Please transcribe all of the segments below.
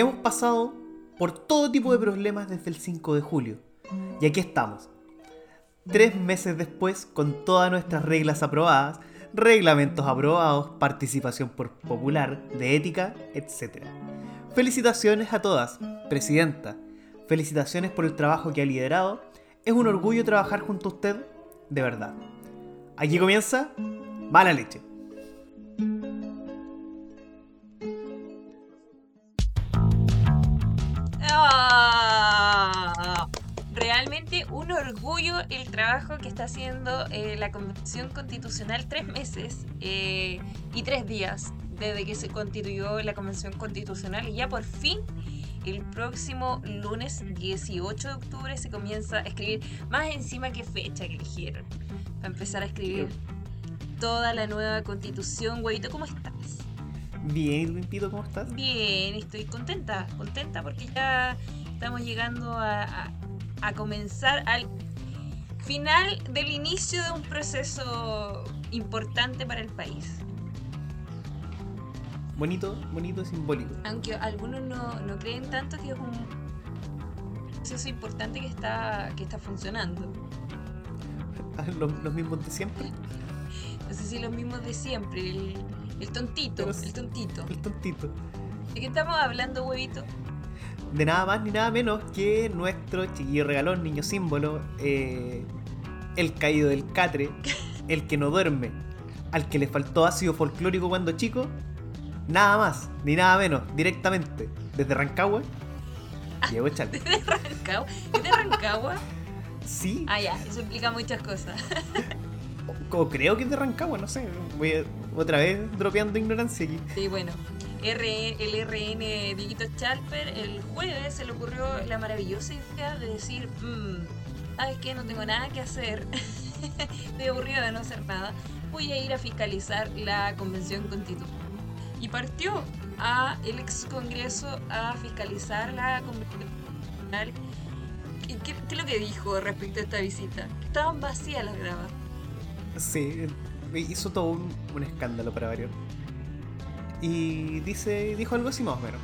Hemos pasado por todo tipo de problemas desde el 5 de julio. Y aquí estamos. Tres meses después, con todas nuestras reglas aprobadas, reglamentos aprobados, participación por popular, de ética, etc. Felicitaciones a todas, Presidenta. Felicitaciones por el trabajo que ha liderado. Es un orgullo trabajar junto a usted, de verdad. Aquí comienza Mala Leche. Orgullo el trabajo que está haciendo eh, la Convención Constitucional tres meses eh, y tres días desde que se constituyó la Convención Constitucional y ya por fin el próximo lunes 18 de octubre se comienza a escribir, más encima que fecha que eligieron, para empezar a escribir toda la nueva constitución. Güeyito, ¿cómo estás? Bien, Limpito, ¿cómo estás? Bien, estoy contenta, contenta porque ya estamos llegando a, a- a comenzar al final del inicio de un proceso importante para el país. Bonito, bonito, simbólico. Aunque algunos no, no creen tanto que es un proceso importante que está, que está funcionando. Los, los mismos de siempre. No sé si los mismos de siempre, el, el tontito, Pero el tontito. El tontito. ¿De qué estamos hablando, huevito? De nada más ni nada menos que nuestro chiquillo regalón, niño símbolo, eh, el caído del catre, el que no duerme, al que le faltó ácido folclórico cuando chico, nada más ni nada menos, directamente, desde Rancagua, Diego Echal. ¿De Rancagua? ¿Es de Rancagua? Sí, Ah, ya, eso implica muchas cosas. o, o creo que es de Rancagua, no sé, voy a- otra vez dropeando ignorancia aquí. Sí, bueno. El RN Dieguito Chalper el jueves se le ocurrió la maravillosa idea de decir, "Mm, ¿sabes? No tengo nada que hacer. Estoy aburrido de no hacer nada. Voy a ir a fiscalizar la convención constitucional. Y partió a el ex congreso a fiscalizar la convención constitucional. ¿Y qué, qué es lo que dijo respecto a esta visita? Estaban vacías las gradas. Sí, hizo todo un, un escándalo para variar. Y dice, dijo algo así más o menos.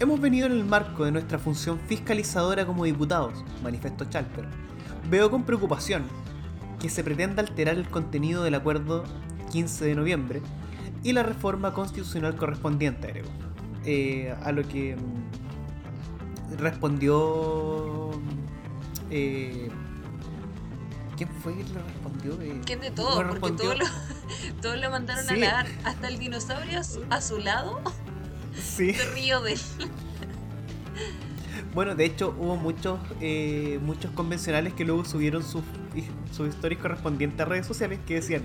Hemos venido en el marco de nuestra función fiscalizadora como diputados, manifestó Chalper. Veo con preocupación que se pretenda alterar el contenido del acuerdo 15 de noviembre y la reforma constitucional correspondiente, agregó. Eh, a lo que mm, respondió... eh, ¿Quién fue que le respondió? Eh, es de no todo, porque respondió- todos lo, todos lo mandaron a nadar. Hasta el dinosaurio a su, su lado Sí. se río de él. Bueno, de hecho hubo muchos eh, muchos convencionales que luego subieron sus sus historias correspondientes a redes sociales que decían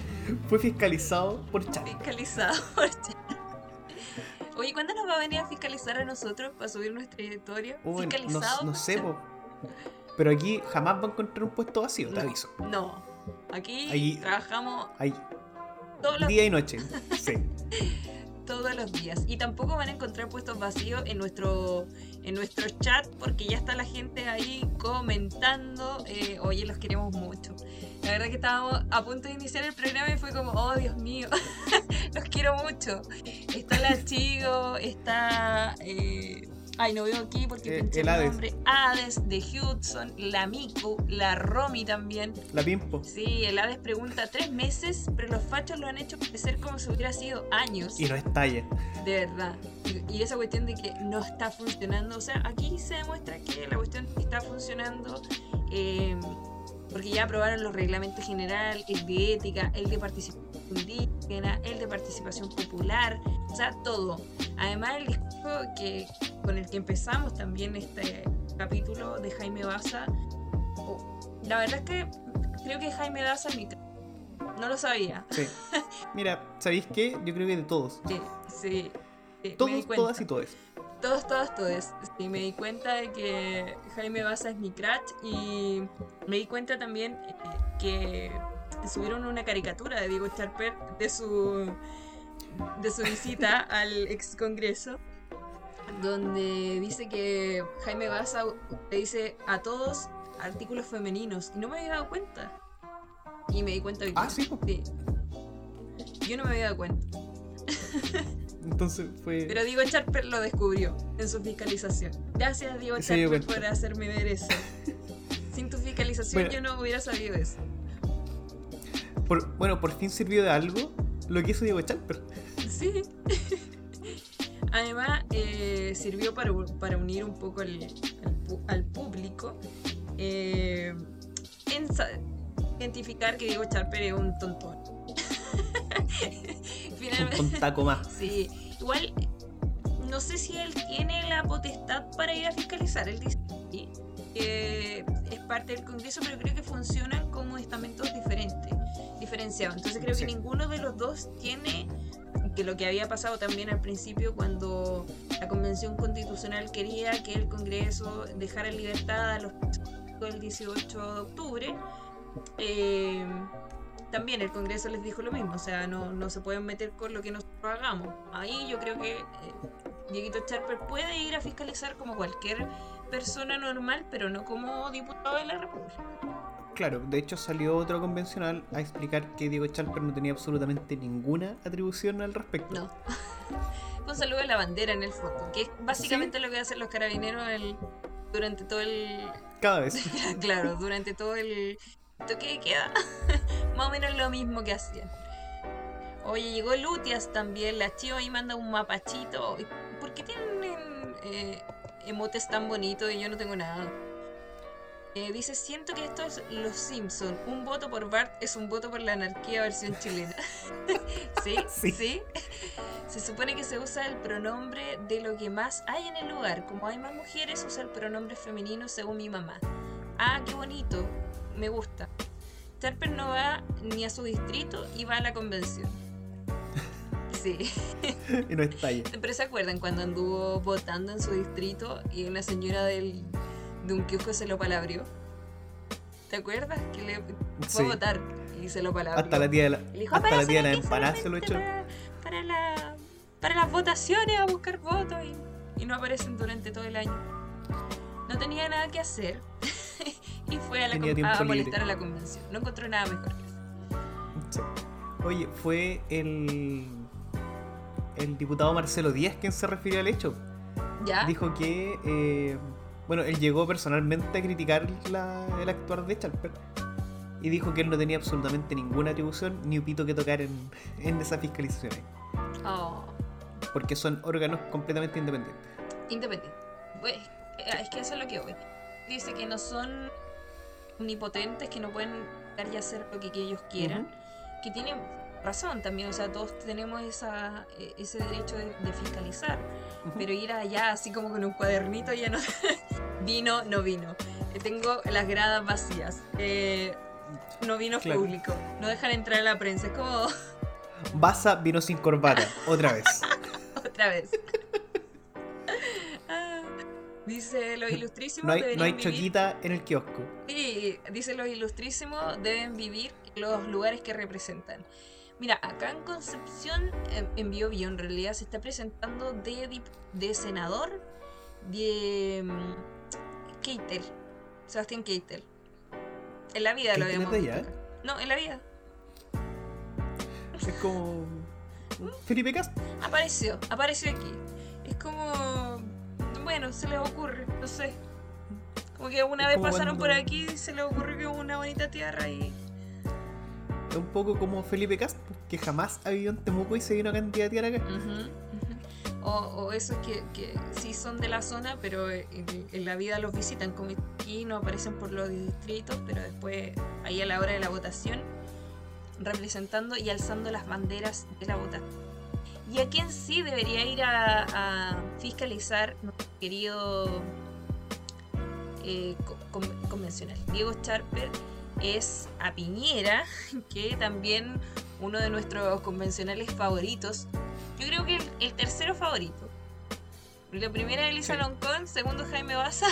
fue fiscalizado por chat. Fiscalizado. Oye, ¿cuándo nos va a venir a fiscalizar a nosotros para subir nuestra historia? Uy, no, ¿Fiscalizado? no por sé, chat? po. pero aquí jamás va a encontrar un puesto vacío, te No. aviso. No. Aquí Ahí- trabajamos Ahí, todos los, día y noche. Sí. todos los días. Y tampoco van a encontrar puestos vacíos en nuestro, en nuestro chat porque ya está la gente ahí comentando. eh, Oye, los queremos mucho. La verdad que estábamos a punto de iniciar el programa y fue como, oh Dios mío, los quiero mucho. Está la Chigo, está... eh, Ay, no veo aquí porque Eh, el el Hades. nombre. Hades, de Hudson, la Miku, la Romy también. La pimpo. Sí, el Hades pregunta tres meses, pero los fachos lo han hecho parecer como si hubiera sido años. Y no estalla. De verdad. Y, y esa cuestión de que no está funcionando. O sea, aquí se demuestra que la cuestión está funcionando. eh, porque ya aprobaron los reglamentos general, el de ética, el de participación indígena, el de participación popular, o sea, todo. Además, el discurso que, con el que empezamos también este capítulo de Jaime Baza, oh, la verdad es que creo que Jaime Baza es mi... No lo sabía. Sí. Mira, ¿sabéis qué? Yo creo que de todos. Sí, sí. Todos, todas y todos. Todos, todos, todos. Sí, me di cuenta de que Jaime Baza es mi crush y me di cuenta también eh, que subieron una caricatura de Diego Charper de su de su visita al ex congreso donde dice que Jaime Baza le dice a todos artículos femeninos y no me había dado cuenta y me di cuenta hoy Ah, sí. Sí. yo no me había dado cuenta Entonces fue. Pero Diego Charper lo descubrió en su fiscalización. Gracias, Diego Charper, por hacerme ver eso. Sin tu fiscalización Bueno. yo no hubiera sabido eso. Por- bueno, por fin sirvió de algo lo que hizo Diego Chalper. Sí. Además, eh, sirvió para, unir un poco al, público. eh, en identificar que Diego Charper es un tontón. Un Finalmente, tontaco más. sí. Igual, no sé si él tiene la potestad para ir a fiscalizar. Él dice que es parte del Congreso, pero creo que funcionan como estamentos diferentes, diferenciados. Entonces creo Sí. que ninguno de los dos tiene que lo que había pasado también al principio cuando la Convención Constitucional quería que el Congreso dejara en libertad a los del 18 de octubre, eh, también el Congreso les dijo lo mismo, o sea, no, no se pueden meter con lo que nosotros hagamos. Ahí yo creo que eh, Dieguito Charper puede ir a fiscalizar como cualquier persona normal, pero no como diputado de la República. Claro, de hecho salió otro convencional a explicar que Diego Chalper no tenía absolutamente ninguna atribución al respecto. No. Un saludo a la bandera en el fondo, que es básicamente lo que hacen los carabineros el- durante todo el. Cada vez. Claro, durante todo el toque de queda. Más o menos lo mismo que hacían. Oye, llegó Lutias también, la Chio ahí manda un mapachito. ¿Por qué tienen eh, emotes tan bonitos y yo no tengo nada? Eh, dice, siento que esto es Los Simpson. Un voto por Bart es un voto por la anarquía versión chilena. ¿Sí? Sí. ¿Sí? Se supone que se usa el pronombre de lo que más hay en el lugar. Como hay más mujeres, usa el pronombre femenino según mi mamá. Ah, qué bonito. Me gusta. Charper no va ni a su distrito y va a la convención. Sí. y no estalla. Pero se acuerdan cuando anduvo votando en su distrito y una señora del, de un kiosco se lo palabrió. ¿Te acuerdas? Que le fue Sí. a votar y se lo palabrió. Hasta la tía de la, dijo, hasta la "Aparece tía de la empanada se lo echó. Para, para la- para las votaciones, a buscar votos y, y no aparecen durante todo el año. No tenía nada que hacer y fue a, la a molestar a la convención. No encontró nada mejor que eso. Sí. Oye, fue el el diputado Marcelo Díaz quien se refirió al hecho. ¿Ya? Dijo que eh, bueno, él llegó personalmente a criticar la- el actuar de Chalper y dijo que él no tenía absolutamente ninguna atribución ni un pito que tocar en, en esas fiscalizaciones, Oh, porque son órganos completamente independientes. independiente. Pues, es que eso es lo que voy. Dice que no son omnipotentes, que no pueden llegar y hacer lo que, que ellos quieran. que tienen razón también, o sea, todos tenemos esa, eh, ese derecho de, de fiscalizar, pero ir allá así como con un cuadernito ya no... vino, no vino. Eh, Tengo las gradas vacías. Eh, no vino Claro. público. No dejan entrar a la prensa. Es como Baza vino sin corbata, otra vez. otra vez. Ah, dice los ilustrísimos No hay, no hay deberían vivir- choquita en el kiosco. Sí, dice los ilustrísimos deben vivir los lugares que representan. Mira, acá en Concepción, en- en Biobío en realidad se está presentando de, de senador de mm, Keitel, Sebastián Keitel. En la vida lo ¿Keitel es habíamos visto allá? No, en la vida. Es como. Felipe Castro. Apareció, apareció aquí. Es como... Bueno, se les ocurre, no sé. Como que una Es vez pasaron cuando- por aquí y se les ocurrió que una bonita tierra y... Un poco como Felipe Castro, que jamás ha vivido en Temuco y se vino a candidatear acá. Ujú, ujú. O, o esos que, sí son de la zona, pero en, en la vida los visitan, como aquí no aparecen por los distritos, pero después ahí a la hora de la votación, representando y alzando las banderas de la votación. Y a quien sí debería ir a, fiscalizar nuestro querido eh, co- con- convencional, Diego Charper, es a Piñera, que también uno de nuestros convencionales favoritos. Yo creo que el, el tercero favorito. La primera Elisa Sí. Loncón, segundo Jaime Baza.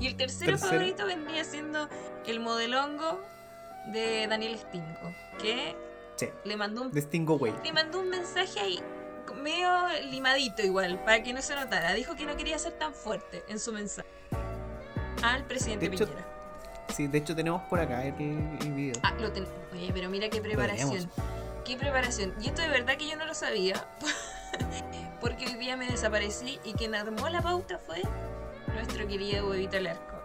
Y el tercero, Tercero. favorito vendría siendo el modelongo de Daniel Stingo. Que Sí, le mandó un, le mandó un mensaje ahí medio limadito igual, para que no se notara. Dijo que no quería ser tan fuerte en su mensaje. Al presidente hecho, Piñera. Sí, de hecho tenemos por acá el, el video. Ah, lo tenemos. Oye, pero mira qué preparación. Qué preparación. Y esto de verdad que yo no lo sabía. porque hoy día me desaparecí y quien armó la pauta fue nuestro querido Huevito Alarcón.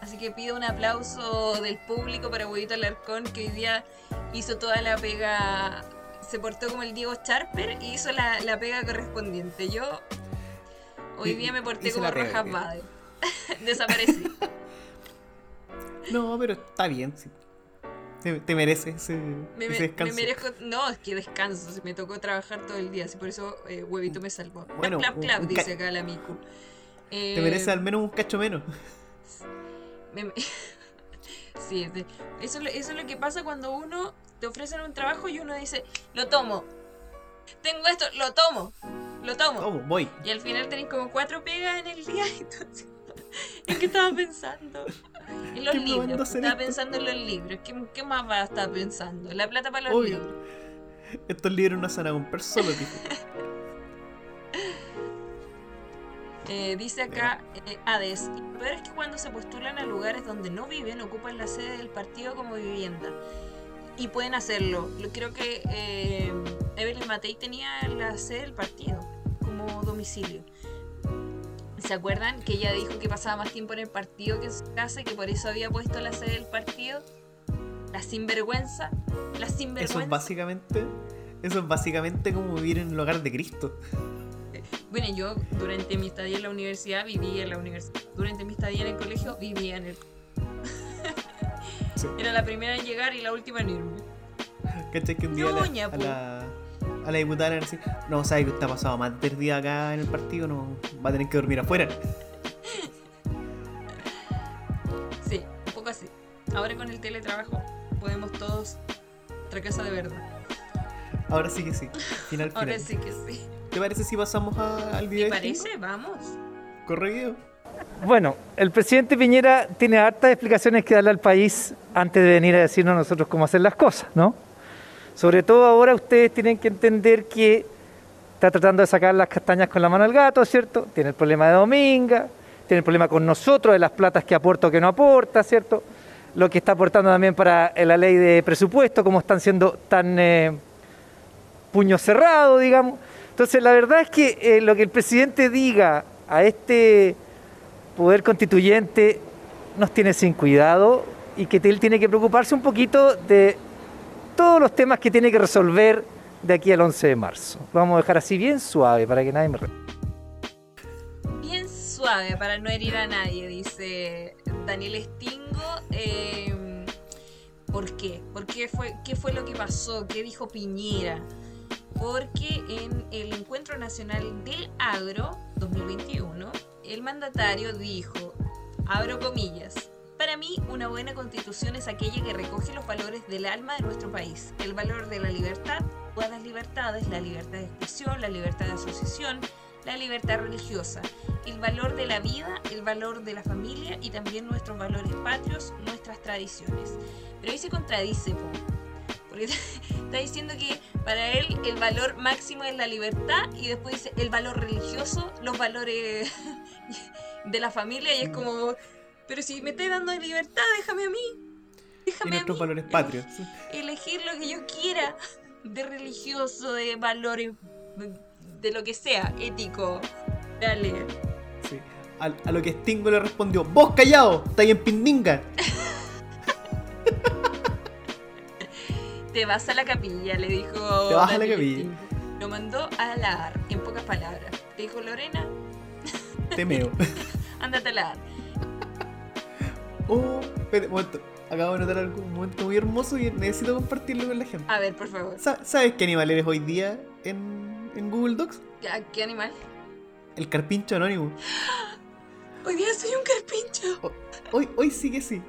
Así que pido un aplauso del público para Huevito Alarcón que hoy día hizo toda la pega, se portó como el Diego Charper y hizo la, la pega correspondiente. Yo hoy día me porté como Rojas. Bade. Desaparecí. No, pero está bien. sí. Te, te mereces ese, Me, ese me- descanso. me merezco. No, es que descanso. Me tocó trabajar todo el día. Así por eso eh, Huevito me salvó. Bueno, clap, clap, ca- dice acá la Miku. Te Eh, mereces al menos un cacho menos. me- sí, de- eso, es lo- eso es lo que pasa cuando uno te ofrecen un trabajo y uno dice, lo tomo. Tengo esto, lo tomo. Lo tomo. Oh, voy. Y al final tenés como cuatro pegas en el día y tú así, ¿En qué estaba pensando? En los ¿Qué me libros. pues, Estaba pensando en los libros. ¿Qué, qué más va a estar pensando? La plata para los Obvio. libros. Estos libros no se van a comprar solo. Eh, dice acá eh, Hades, y lo peor es que cuando se postulan a lugares donde no viven, ocupan la sede del partido como vivienda. Y pueden hacerlo. Lo- Creo que eh, Evelyn Matei tenía la sede del partido como domicilio. ¿Se acuerdan que ella dijo que pasaba más tiempo en el partido que en su casa y que por eso había puesto la sede del partido? La sinvergüenza. La Eso sinvergüenza. es básicamente. Eso es básicamente como vivir en el hogar de Cristo. Bueno, yo durante mi estadía en la universidad vivía en la universidad. Durante mi estadía en el colegio vivía en el Sí. Era la primera en llegar y la última en irme. ¿Cachai? Que un día a la, a la diputada le decir, no, sabe que usted ha pasado más de tres días acá en el partido, no va a tener que dormir afuera. Sí, un poco así. Ahora con el teletrabajo podemos todos otra casa de verdad. Ahora sí que sí. Final, final. Ahora sí que sí. ¿Te parece si pasamos a- al ¿Te video? de parece? Vamos. Corre. Bueno, el presidente Piñera tiene hartas explicaciones que darle al país antes de venir a decirnos a nosotros cómo hacer las cosas, ¿no? Sobre todo ahora ustedes tienen que entender que está tratando de sacar las castañas con la mano al gato, ¿cierto? Tiene el problema de Dominga, tiene el problema con nosotros de las platas que aporta o que no aporta, ¿cierto? Lo que está aportando también para la ley de presupuesto, como están siendo tan eh, puño cerrado, digamos. Entonces, la verdad es que eh, lo que el presidente diga a este poder constituyente nos tiene sin cuidado y que él tiene que preocuparse un poquito de todos los temas que tiene que resolver de aquí al 11 de marzo. Vamos a dejar así bien suave para que nadie me... Bien suave para no herir a nadie, dice Daniel Stingo. Eh, ¿Por qué? ¿Por qué fue, ¿Qué fue lo que pasó? ¿Qué dijo Piñera? Porque en el Encuentro Nacional del Agro 2021, el mandatario dijo, abro comillas, mí una buena constitución es aquella que recoge los valores del alma de nuestro país, el valor de la libertad, todas las libertades, la libertad de expresión, la libertad de asociación, la libertad religiosa, el valor de la vida, el valor de la familia y también nuestros valores patrios, nuestras tradiciones. Pero ahí se contradice, po, porque está diciendo que para él el valor máximo es la libertad y después dice el valor religioso, los valores de la familia y es como, pero si me estás dando libertad, déjame a mí. Y Déjame a nuestros mí valores patrios. elegir lo que yo quiera de religioso, de valores, de lo que sea, ético. Dale. Sí. A, a lo que Stingo le respondió, vos callado, estáis en Pindinga. Te vas a la capilla, le dijo. Te vas a la capilla. Lo mandó a la AR, en pocas palabras. Te dijo Lorena, Temeo. ándate a la AR. Oh, espérate, un momento. Acabo de notar algo, un momento muy hermoso y necesito compartirlo con la gente. A ver, por favor. Sa- ¿Sabes qué animal eres hoy día en, en Google Docs? ¿Qué, qué animal? El carpincho anónimo. Hoy día soy un carpincho. Hoy, hoy sí que sí.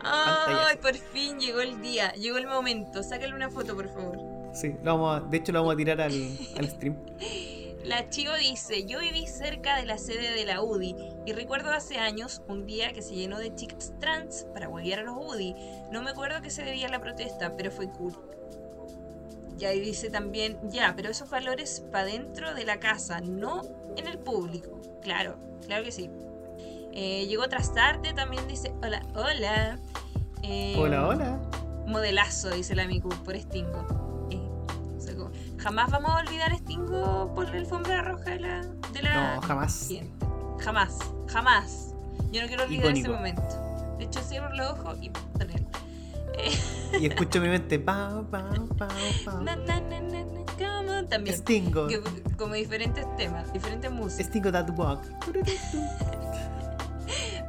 Ay, por fin llegó el día, llegó el momento. Sácale una foto, por favor. Sí, lo vamos a- de hecho lo vamos a tirar al, al stream. La Chivo dice, yo viví cerca de la sede de la UDI y recuerdo hace años un día que se llenó de chicas trans para huevear a los UDI. No me acuerdo que se debía a la protesta, pero fue cool. Y ahí dice también, ya, pero esos valores para dentro de la casa, no en el público. Claro, claro que sí. Eh, llegó Trastarte, también dice, hola, hola. Eh, Hola, hola. Modelazo, dice la Miku, por Stingo. Jamás vamos a olvidar Stingo por la alfombra roja de la. De la No, jamás. Jamás, jamás. Yo no quiero olvidar ese momento. De hecho, cierro los ojos y poner. Y escucho mi mente, pau, pau, pau, pau. Na, También. Stingo. Que- como diferentes temas, diferentes músicas. Stingo That Walk.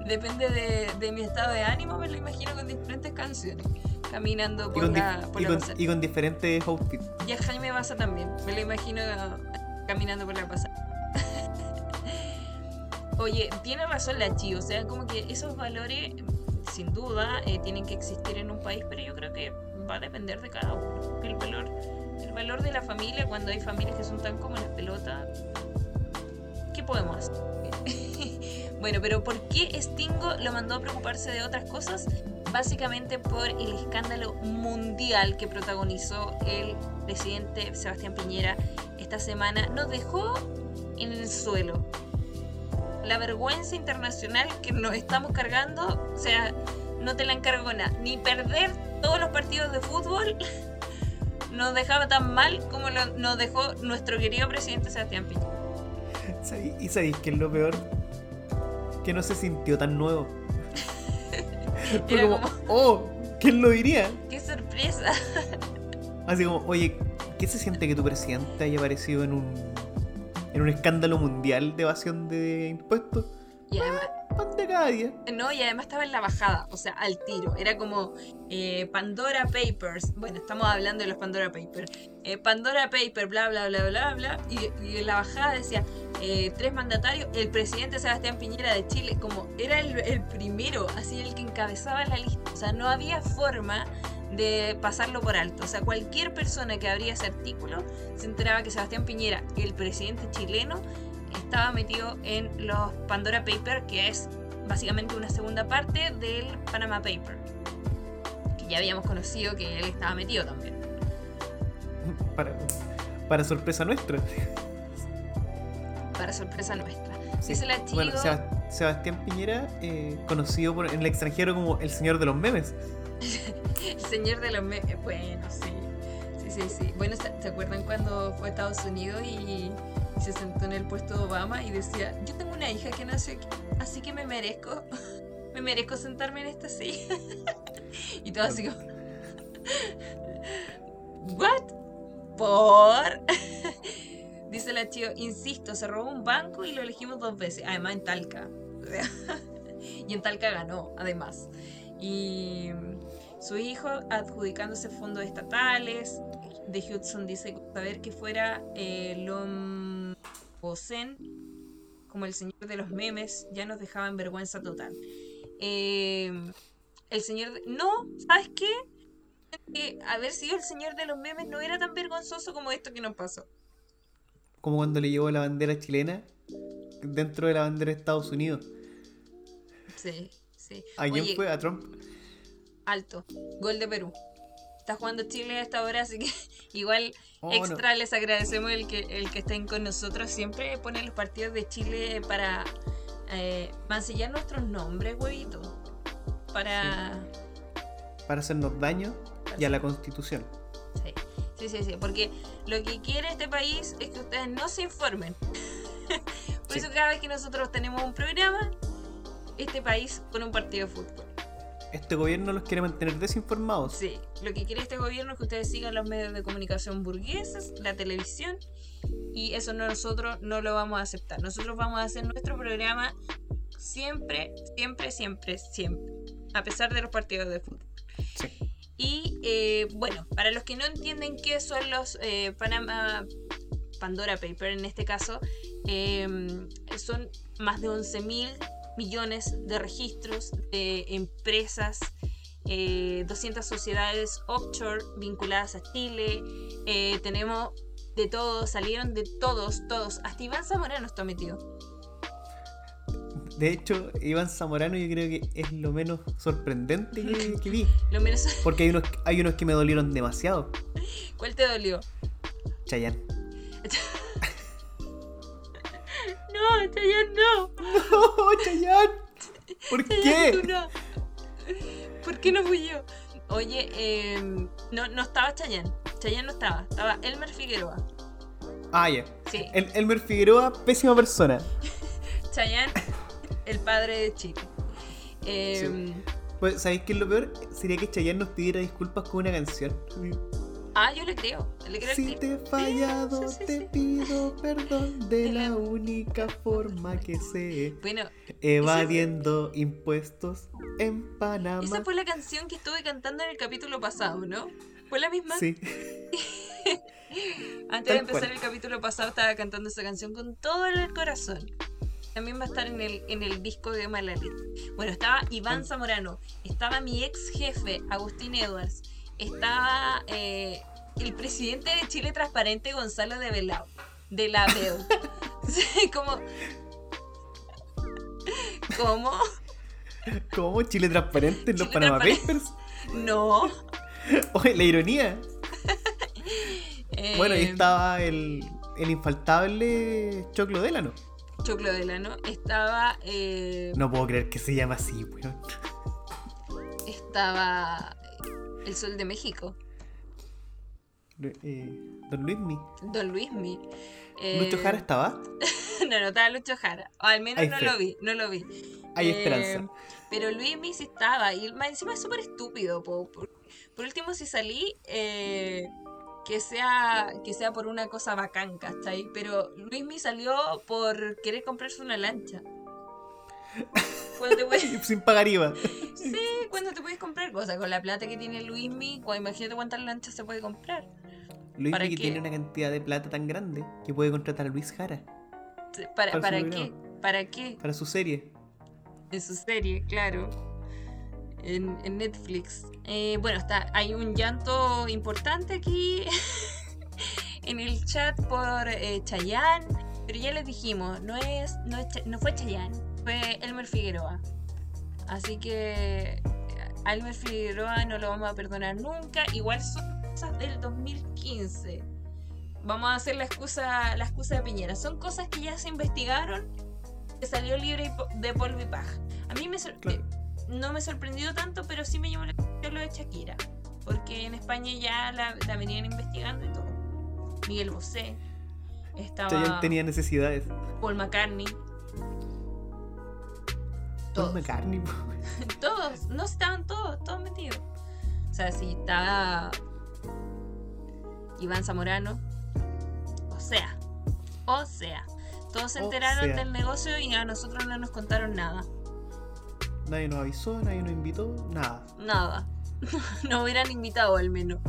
Depende de, de mi estado de ánimo, me lo imagino con diferentes canciones. Caminando Y por con, la, por y la con- y con diferentes outfits. Y a Jaime Baza también. Me lo imagino caminando por la pasada. Oye, tiene razón la Chi, o sea, como que esos valores, sin duda, eh, tienen que existir en un país, pero yo creo que va a depender de cada uno. El valor, el valor de la familia, cuando hay familias que son tan como las pelotas, ¿qué podemos hacer? bueno, pero ¿por qué Stingo lo mandó a preocuparse de otras cosas? Básicamente por el escándalo mundial que protagonizó el presidente Sebastián Piñera esta semana. Nos dejó en el suelo. La vergüenza internacional que nos estamos cargando, o sea, no te la encargo nada. Ni perder todos los partidos de fútbol nos dejaba tan mal como lo- nos dejó nuestro querido presidente Sebastián Piñera. ¿Sabí- ¿Y sabéis qué es lo peor? Que no se sintió tan nuevo. Fue como, como- oh, ¿quién lo diría? ¡Qué sorpresa! Así como, oye, ¿qué se siente que tu presidente haya aparecido en un en un escándalo mundial de evasión de impuestos? Y además, No, y además estaba en la bajada, o sea, al tiro. Era como eh, Pandora Papers. Bueno, estamos hablando de los Pandora Papers. Eh, Pandora Paper, bla, bla, bla, bla, bla. Y, en la bajada decía, eh, tres mandatarios, el presidente Sebastián Piñera de Chile, como era el, el primero, así el que encabezaba la lista. O sea, no había forma de pasarlo por alto. O sea, cualquier persona que abría ese artículo se enteraba que Sebastián Piñera, el presidente chileno, estaba metido en los Pandora Paper, que es básicamente una segunda parte del Panama Paper. Que ya habíamos conocido que él estaba metido también. Para, para sorpresa nuestra. Para sorpresa nuestra. Sí. Dice la Chigo. Bueno, Sebas- Sebastián Piñera, eh, conocido por- en el extranjero como el señor de los memes. El señor de los memes. Bueno, sí. Sí, sí, sí. Bueno, ¿se se acuerdan cuando fue a Estados Unidos y se sentó en el puesto de Obama y decía, yo tengo una hija que nació aquí, así que me merezco, me merezco sentarme en esta silla? y todo así. ¿What? ¿Por? Dice la Chio, insisto, se robó un banco y lo elegimos dos veces, además en Talca. Y en Talca ganó, además. Y su hijo adjudicándose fondos estatales. De Hudson dice saber que fuera eh, Lom Bosen, como el señor de los memes, ya nos dejaba en vergüenza total. Eh, el señor de... No, ¿sabes qué? Que haber sido el señor de los memes no era tan vergonzoso como esto que nos pasó. Como cuando le llevó la bandera chilena dentro de la bandera de Estados Unidos. Sí, sí. ¿A quién Oye, fue? ¿A Trump? alto. Gol de Perú. Está jugando Chile a esta hora, así que igual Oh, extra les agradecemos el que, el que estén con nosotros. Siempre ponen los partidos de Chile para eh, mancillar nuestros nombres, huevito. Para... Para hacernos daño y a la constitución. Sí. sí, sí, sí. Porque lo que quiere este país es que ustedes no se informen. Por Sí. eso cada vez que nosotros tenemos un programa, este país pone un partido de fútbol. Este gobierno los quiere mantener desinformados. Sí, lo que quiere este gobierno es que ustedes sigan los medios de comunicación burgueses, la televisión, y eso no- nosotros no lo vamos a aceptar. Nosotros vamos a hacer nuestro programa siempre, siempre, siempre, siempre, a pesar de los partidos de fútbol. Sí. Y eh, bueno, para los que no entienden qué son los eh, Panama Pandora Paper en este caso, eh, son más de 11 mil millones de registros de empresas, eh, 200 sociedades offshore vinculadas a Chile, eh, tenemos de todos, salieron de todos, todos, hasta Iván Zamorano está metido. De hecho, Iván Zamorano yo creo que es lo menos sorprendente que, que vi. Lo menos, Porque hay unos, hay unos que me dolieron demasiado. ¿cuál te dolió? Chayanne. No, Chayanne no. ¡Oh, Chayanne! ¿Por Chayanne, tú qué? no. ¿Por qué no fui yo? Oye, eh, no, no estaba Chayanne. Chayanne no estaba, estaba Elmer Figueroa. Ah, ya. Sí, El, Elmer Figueroa, pésima persona. Chayanne, el padre de Chile. Eh, Pues, ¿sabéis qué es lo peor? Sería que Chayanne nos pidiera disculpas con una canción. Ah, yo le creo, le creo Si te he fallado, Sí, sí, te pido perdón de la- única forma que sé. Bueno, Evadiendo impuestos en Panamá. esa fue la canción que estuve cantando en el capítulo pasado, ¿no? ¿Fue la misma? Sí. Antes Tal de empezar cual. el capítulo pasado estaba cantando esa canción con todo el corazón. También va a estar en el, en el disco de Malalit. Bueno, estaba Iván. Zamorano, estaba mi ex jefe, Agustín Edwards, estaba eh, el presidente de Chile Transparente, Gonzalo de Velao, de la Veo. Sí, como... ¿Cómo? ¿Cómo? Chile transparente en los Panama transparente. Papers. No. Oye, la ironía. Eh, Bueno, ahí estaba el, el infaltable Choclo Delano. Choclo Delano. Estaba... eh, No puedo creer que se llama así, weón. Estaba El Sol de México, Eh, Don Luismi. Don Luismi. Eh, ¿Lucho Jara estaba? No, no estaba Lucho Jara. O al menos Hay no fe. lo vi, no lo vi. Hay Eh, esperanza. Pero Luismi sí estaba. Y encima es súper estúpido. po. Por, por último, si salí, eh, que sea que sea por una cosa bacán, ¿cachai? Pero Luismi salió por querer comprarse una lancha. Cuando te puedes, Sin pagar IVA. sí, cuando te puedes comprar cosas con la plata que tiene Luismi, imagínate cuántas lanchas se puede comprar. Luismi ¿Para que tiene una cantidad de plata tan grande que puede contratar a Luis Jara ¿Para, Para qué? ¿Para qué? para su serie. En su serie, claro. En, en Netflix. Eh, bueno, está, hay un llanto importante aquí en el chat por eh, Chayanne. Pero ya les dijimos, no es, no es Cha- no fue Chayanne, fue Elmer Figueroa. Así que a Elmer Figueroa no lo vamos a perdonar nunca. Igual son cosas del 2015. Vamos a hacer la excusa, la excusa de Piñera. Son cosas que ya se investigaron que salió libre de polvo y paja. A mí me Claro. eh, no me sorprendió tanto, pero sí me llamó la atención lo de Shakira. Porque en España ya la, la venían investigando y todo. Miguel Bosé. Estaba tenía necesidades. Paul McCartney. Todos. McCartney. po. Todos. No estaban todos, todos metidos. O sea, sí, estaba Iván Zamorano. O sea. O sea. Todos se O enteraron sea. del negocio y a nosotros no nos contaron nada. Nadie nos avisó, nadie nos invitó, nada. Nada. no hubieran invitado al menos.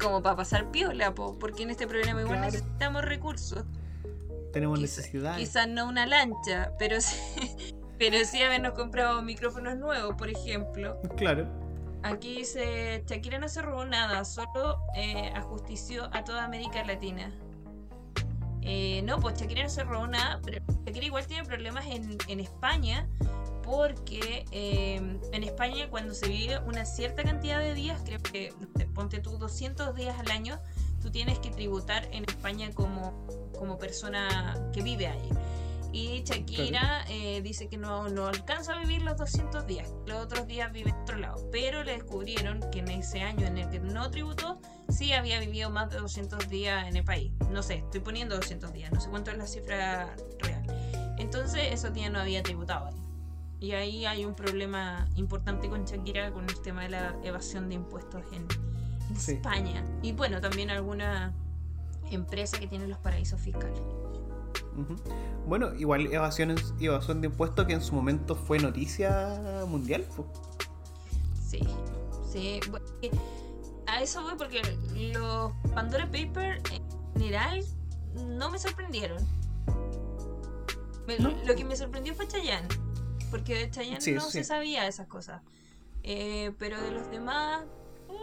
Como para pasar piola, po, porque en este programa igual Claro. necesitamos recursos. Tenemos Quizá- necesidades. Quizás no una lancha, pero sí, pero sí habernos comprado micrófonos nuevos, por ejemplo. Claro. Aquí dice, Shakira no se robó nada, solo eh, ajustició a toda América Latina. Eh, no, pues Shakira no se robó nada, pero Shakira igual tiene problemas en, en España, porque eh, en España cuando se vive una cierta cantidad de días, creo que, ponte tú 200 días al año, tú tienes que tributar en España como, como persona que vive ahí. Y Shakira eh, dice que no, no alcanza a vivir los 200 días, los otros días vive en otro lado. Pero le descubrieron que en ese año en el que no tributó, sí había vivido más de 200 días en el país. No sé, estoy poniendo 200 días, no sé cuánto es la cifra real. Entonces esos días no había tributado ahí. Y ahí hay un problema importante con Shakira con el tema de la evasión de impuestos en, en Sí. España. Y bueno, también alguna empresa que tiene los paraísos fiscales. Bueno, igual evasión, evasión de impuestos que en su momento fue noticia mundial. Sí, sí. bueno, A eso voy porque los Pandora Papers en general no me sorprendieron. Me- ¿No? Lo que me sorprendió fue Chayanne. Porque de Chayanne Sí, no sí. se sabía esas cosas. Eh, pero de los demás,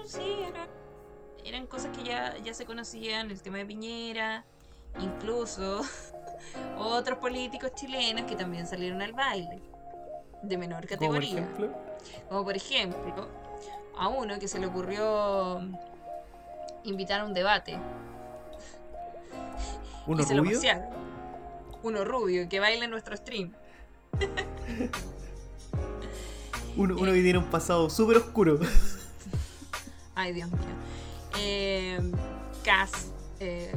sí, eran, eran cosas que ya, ya se conocían. El tema de Piñera, incluso otros políticos chilenos que también salieron al baile. De menor por categoría. Como por ejemplo, a uno que se le ocurrió invitar a un debate. Uno y se lo rubio. pasearon. Uno rubio que baila en nuestro stream. Uno, uno que tiene un pasado súper oscuro. Ay, Dios mío. Eh, Cass eh,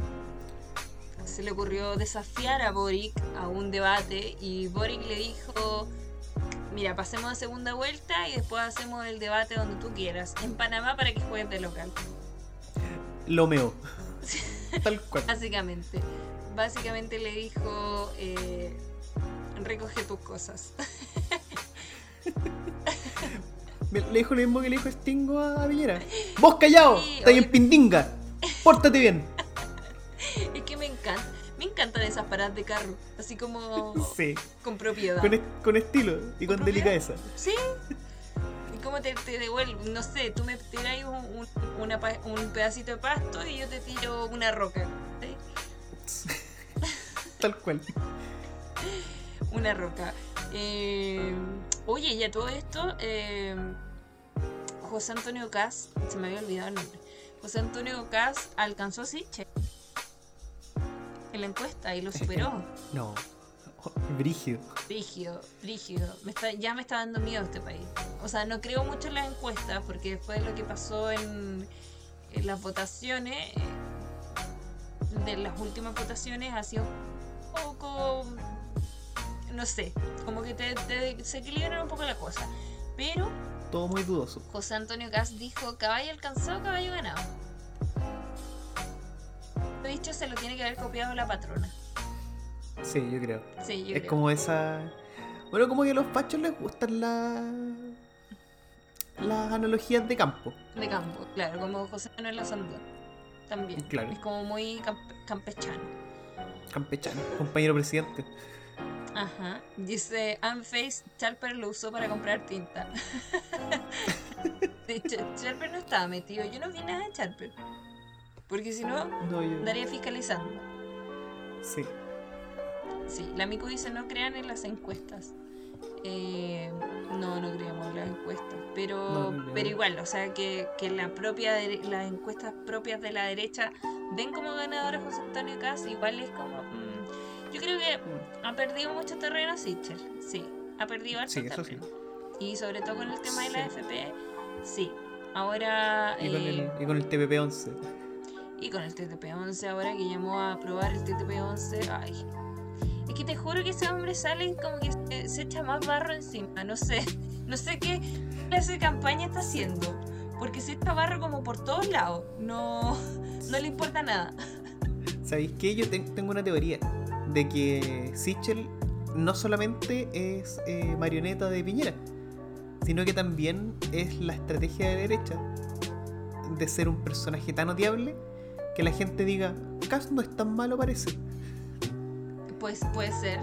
se le ocurrió desafiar a Boric a un debate y Boric le dijo, mira, pasemos a segunda vuelta y después hacemos el debate donde tú quieras, en Panamá para que juegues de local. Lo meo. Tal cual. Básicamente. Básicamente le dijo, eh, recoge tus cosas. Le dijo lo mismo que le dijo Stingo a Villera. Vos callado, Sí, estás oye. en pindinga. Pórtate bien. es que encanta. Me encantan esas paradas de carro, así como Sí. con propiedad. Con, es- con estilo y con delicadeza. Sí. ¿Y cómo te, te devuelvo? No sé, tú me tiras un, un, una pa- un pedacito de pasto y yo te tiro una roca. ¿sí? Tal cual. Una roca. Eh, oye, ya todo esto, eh, José Antonio Cas, se me había olvidado el nombre. José Antonio Cas alcanzó Siche en la encuesta y lo superó. No. Brígido. Rígido, rígido. Me está, ya me está dando miedo este país. O sea, no creo mucho en las encuestas porque después de lo que pasó en, en las votaciones, de las últimas votaciones, ha sido un poco, no sé, como que te, te- se equilibran un poco la cosa. Pero Todo muy dudoso. José Antonio Gas dijo, caballo alcanzado, caballo ganado. Dicho se lo tiene que haber copiado la patrona. Sí, yo creo. Sí, yo es creo. como esa. Bueno, como que a los pachos les gustan las. las analogías de campo. De campo, claro, como José Manuel Lazandón. También. Claro. Es como muy campe- campechano. Campechano, compañero presidente. Ajá. Dice, Unface Charper lo usó para comprar tinta. de hecho, Charper no estaba metido. Yo no vi nada de Charper. Porque si no, No, yo. andaría fiscalizando. Sí. Sí, la Miku dice no crean en las encuestas. Eh, no, no creemos en las encuestas. Pero, No, no, no. pero igual, o sea, que, que la propia las encuestas propias de la derecha den como ganador a José Antonio Caz, igual es como. mm, yo creo que Mm, ha perdido mucho terreno Sichel. Sí, ha perdido harto Sí, eso sí. terreno. Y sobre todo con el tema de la Sí. FP, sí. Ahora. Y con, eh, el, y con el TPP-11. Y con el TTP-11 ahora que llamó a probar el TTP-11, ay. Es que te juro que ese hombre sale como que se, echa más barro encima, no sé. No sé qué clase de campaña está haciendo. Porque se echa barro como por todos lados. No, no le importa nada. ¿Sabéis qué? Yo ten- tengo una teoría de que Sichel no solamente es eh, marioneta de Piñera, sino que también es la estrategia de derecha de ser un personaje tan odiable que la gente diga, Cas no es tan malo parece. Pues puede ser,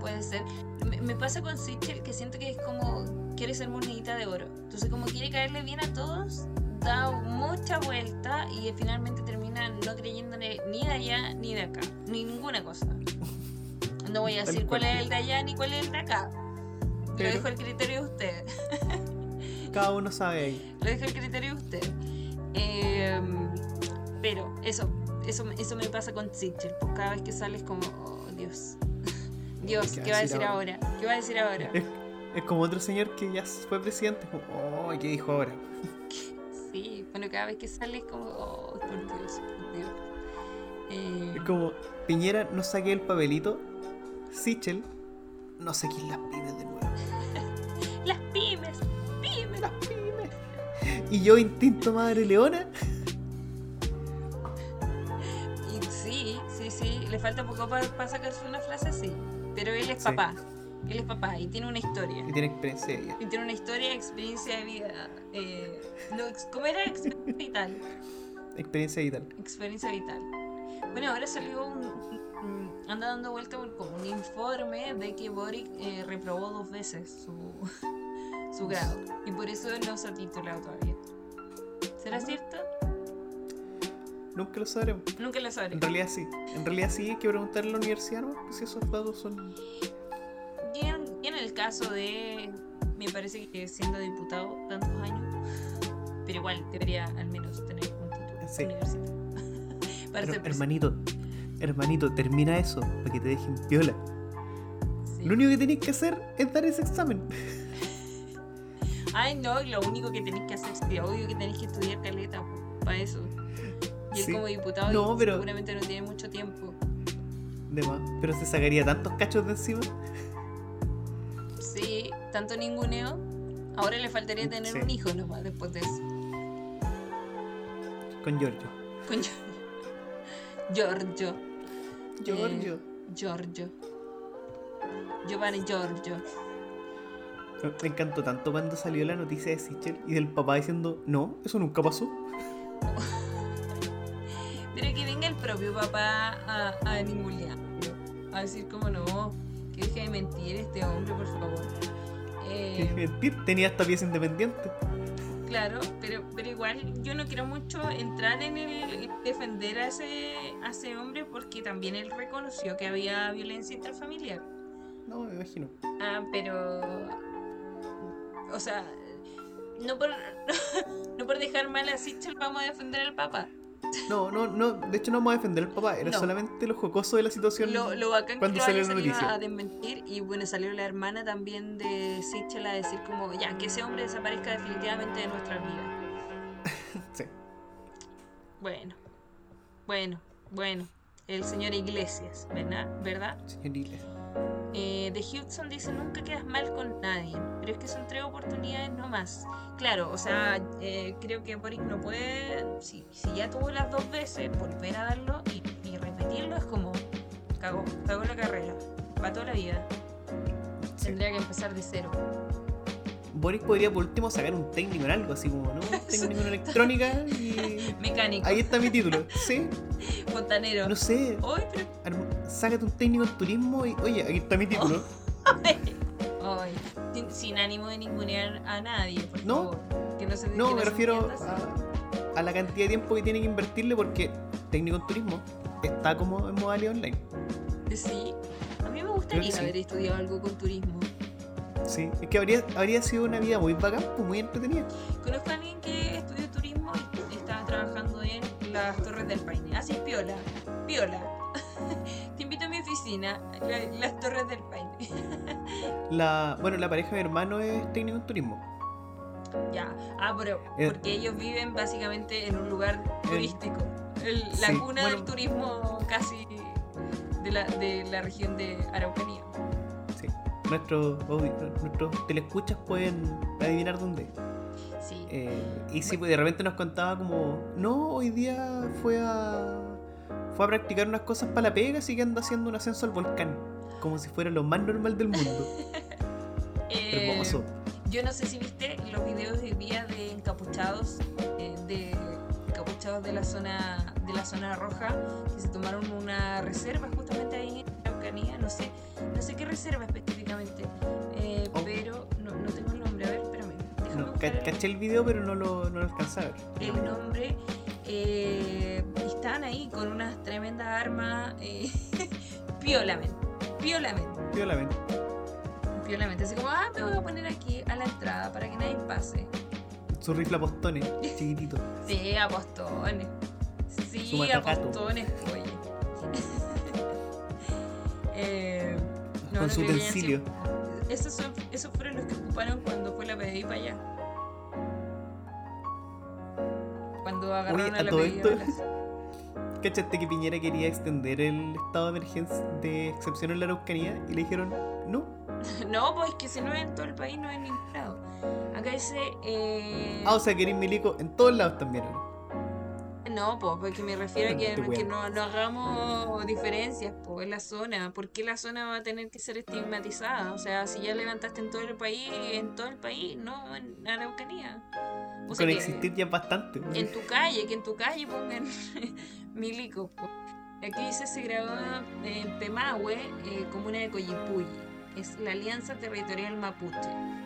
puede ser. Me, me pasa con Sichel que siento que es como quiere ser monedita de oro. Entonces como quiere caerle bien a todos, da mucha vuelta y finalmente termina no creyéndole ni de allá ni de acá, ni ninguna cosa. No voy a decir cuál es el de allá ni cuál es el de acá. Lo dejo al criterio de ustedes. Cada uno sabe ahí. Lo dejo al criterio de ustedes. Eh, pero eso, eso, eso me pasa con Sichel. Pues cada vez que sales como, oh, Dios. Dios, ¿qué, va a decir ahora? ¿Qué va a decir ahora? Es, es como otro señor que ya fue presidente, como, oh, ¿qué dijo ahora? Sí, bueno, cada vez que sales como, oh, por Dios, por Dios. Eh, Es como, Piñera no saqué el papelito, Sichel no saqué las pymes de nuevo. las pymes, pymes. Las pymes. Y yo, instinto madre leona, falta poco para sacarse una frase así. Pero él es Sí. papá. Él es papá y tiene una historia. que tiene experiencia de vida. Y tiene una historia, experiencia de vida. Eh, no, ¿Cómo era? Experiencia vital. Experiencia vital. Experiencia vital. Bueno, ahora salió un. un- anda dando vuelta como un informe de que Boric eh, reprobó dos veces su, su grado. Y por eso no se ha titulado todavía. ¿Será cierto? Nunca lo sabremos. Nunca lo sabré. En realidad sí. En realidad sí hay que preguntarle a la universidad, ¿no? Si esos datos son. Y en, y en el caso de. Me parece que siendo diputado tantos años. Pero igual debería al menos tener un título Sí. universitario. Para ser hermanito, hermanito, termina eso para que te dejen piola. Sí. Lo único que tenés que hacer es dar ese examen. Ay, no, lo único que tenéis que hacer es obvio que tenéis que estudiar caleta para eso. Y él Sí. como diputado No, pero- seguramente no tiene mucho tiempo. De más. Pero se sacaría tantos cachos de encima. Sí, tanto ninguneo. Ahora le faltaría tener Sí. un hijo nomás después de eso. Con Giorgio. Con Giorgio. Giorgio. Giorgio. Giovanni Giorgio. Me encantó tanto cuando salió la noticia de Sichel y del papá diciendo, no, eso nunca pasó. Pero que venga el propio papá a, a ningunearlo. A decir como no, que deje de mentir este hombre, por favor. Eh, Mentir, Tenía esta pieza independiente. Claro, pero, pero igual yo no quiero mucho entrar en el defender a ese, a ese hombre porque también él reconoció que había violencia intrafamiliar. No, me imagino. Ah, pero. O sea, no por, no por dejar mal a Sichel vamos a defender al papá. No, no, no. De hecho, no vamos a defender al papá. Era No. solamente lo jocoso de la situación. Lo, lo bacán que cuando lo salió noticia. a desmentir y bueno, salió la hermana también de Sichel a decir como ya, que ese hombre desaparezca definitivamente de nuestras vidas. Sí. Bueno, bueno, bueno. El señor Iglesias, ¿verdad? ¿Verdad? Señor Iglesias. Eh, de Hudson dice nunca quedas mal con nadie, pero es que son tres oportunidades no más. Claro, o sea, eh, creo que Boric no puede, si, si ya tuvo las dos veces, volver a darlo y, y repetirlo es como, cagó, cagó la carrera, para toda la vida. Sí. Tendría que empezar de cero. Boris podría por último sacar un técnico en algo, así como, ¿no? Un técnico en electrónica y. Mecánico, Ahí está mi título. Sí, fontanero. no sé. Uy, pero Sácate un técnico en turismo y. Oye, aquí está mi título. Ay, sin, sin ánimo de ningunear a nadie, por No. favor. Que no se No, que me se refiero a, a la cantidad de tiempo que tiene que invertirle porque técnico en turismo está como en modalidad online. Sí. A mí me gustaría sí. haber estudiado algo con turismo. Sí, es que habría, habría sido una vida muy bacán, pues muy entretenida. Conozco a alguien que estudió turismo y estaba trabajando en las Torres del Paine. Así piola, piola. La- las Torres del Paine. La, bueno, la pareja de mi hermano es técnico en turismo. ya. Ah, pero Eh. porque ellos viven básicamente en un lugar turístico. El- la Sí, cuna bueno. del turismo casi de la, de la región de Araucanía. Sí. Nuestros, nuestros telescuchas pueden adivinar dónde. Sí. Eh, y sí, pues de repente nos contaba como, no, hoy día fue a fue a practicar unas cosas para la pega, así que anda haciendo un ascenso al volcán, como si fuera lo más normal del mundo. Eh, Hermoso. Yo no sé si viste los videos de hoy día de encapuchados, eh, de encapuchados de la zona de la zona roja, que se tomaron una reserva justamente ahí en Araucanía, no sé, no sé qué reserva específicamente, eh, Oh. pero no, no tengo el nombre, a ver, espérame, No, caché el video, pero no lo, no lo alcanzé a ver. el nombre. Eh, y estaban ahí con unas tremendas armas, eh, piolamente, piolamente. Piolamente, así como, ah, me voy a poner aquí a la entrada para que nadie pase. Su rifle a postones, chiquitito. Sí, apostones. Su Sí, matacato. apostones, oye. eh, no, con no su utensilio. Esos, son, esos fueron los que ocuparon cuando fue la PDI para allá. Cuando agarraron a a la todo esto-. ¿Cachaste que Piñera quería extender el estado de emergencia de excepción en la Araucanía? Y le dijeron, no. No, pues que si no es en todo el país, no es en ningún lado. Acá dice. Eh, Ah, o sea, queréis milico en todos lados también. ¿no? No, pues porque me refiero a que, te que no, no hagamos diferencias pues, en la zona. ¿Por qué la zona va a tener que ser estigmatizada? O sea, si ya levantaste en todo el país, en todo el país, no en Araucanía. O sea, Con que existir ya es bastante. en tu calle, que en tu calle pongan milicos. po. Aquí dice se grabó en Pemahue, eh, comuna de Coyipulli. Es la Alianza Territorial Mapuche.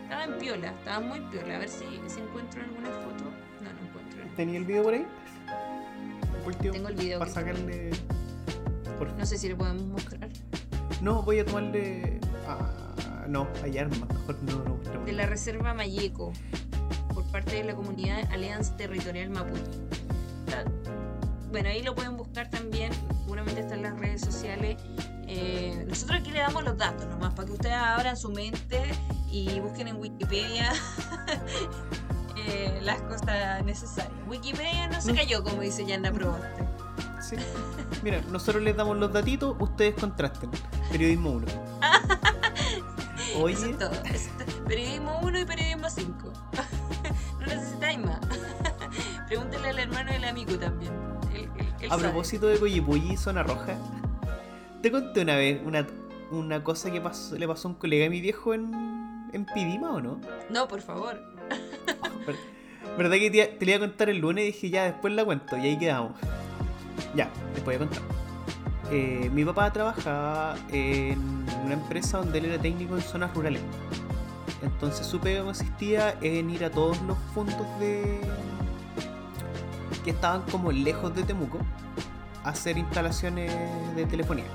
Estaba en piola, estaba muy piola. A ver si, si encuentro alguna foto. No, no encuentro. ¿Tenía el video por ahí? Último, Tengo el video. Para sacarle. Por... No sé si lo podemos mostrar. No, voy a tomarle. Ah, no, hay armas. Mejor no lo mostramos. De la Reserva Mayeco, por parte de la comunidad Alianza Territorial Mapuche. Bueno, ahí lo pueden buscar también, seguramente está en las redes sociales. Eh, nosotros aquí le damos los datos nomás, para que ustedes abran su mente y busquen en Wikipedia eh, las cosas necesarias. Wikipedia no se cayó, como dice Yanda Proboste. Sí. Mira, nosotros les damos los datitos, ustedes contrasten. Periodismo 1. Eso Oye, es todo. eso es todo. Periodismo 1 y periodismo 5. no necesitáis más. Pregúntale al hermano del amigo también. Él- él- él a sabe. propósito de Coyipulli y Zona Roja, te conté una vez una, una cosa que pasó- le pasó a un colega de mi viejo en, en Pidima, ¿o no? No, por favor. Ver- ¿Verdad que te, te la iba a contar el lunes y dije ya, después la cuento y ahí quedamos? Ya, después voy a contar. Eh, mi papá trabajaba en una empresa donde él era técnico en zonas rurales. Entonces su pega consistía en ir a todos los puntos de que estaban como lejos de Temuco a hacer instalaciones de telefonía.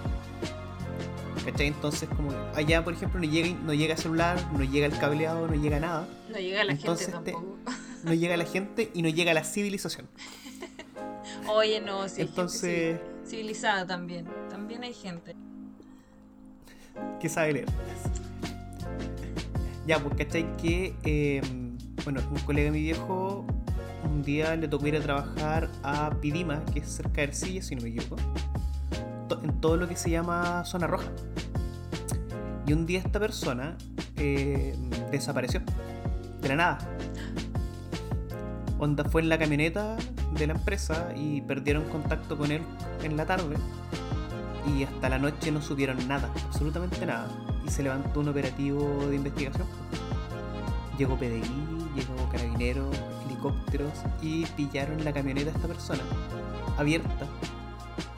¿Cachai? Entonces como allá por ejemplo no llega, no llega celular, no llega el cableado, no llega nada No llega la Entonces gente te- tampoco. No llega la gente y no llega la civilización. Oye, no, si Entonces, gente civilizada también. También hay gente. ¿qué sabe leer? Ya, pues, ¿cachai? Que, eh, bueno, un colega de mi viejo un día le tocó ir a trabajar a Pidima, que es cerca de Ercilla, si no me equivoco, to- en todo lo que se llama zona roja. Y un día esta persona eh, desapareció, de la nada. Onda fue en la camioneta de la empresa y perdieron contacto con él en la tarde. Y hasta la noche no supieron nada, absolutamente nada. Y se levantó un operativo de investigación. Llegó PDI, llegó carabineros, helicópteros y pillaron la camioneta de esta persona, abierta,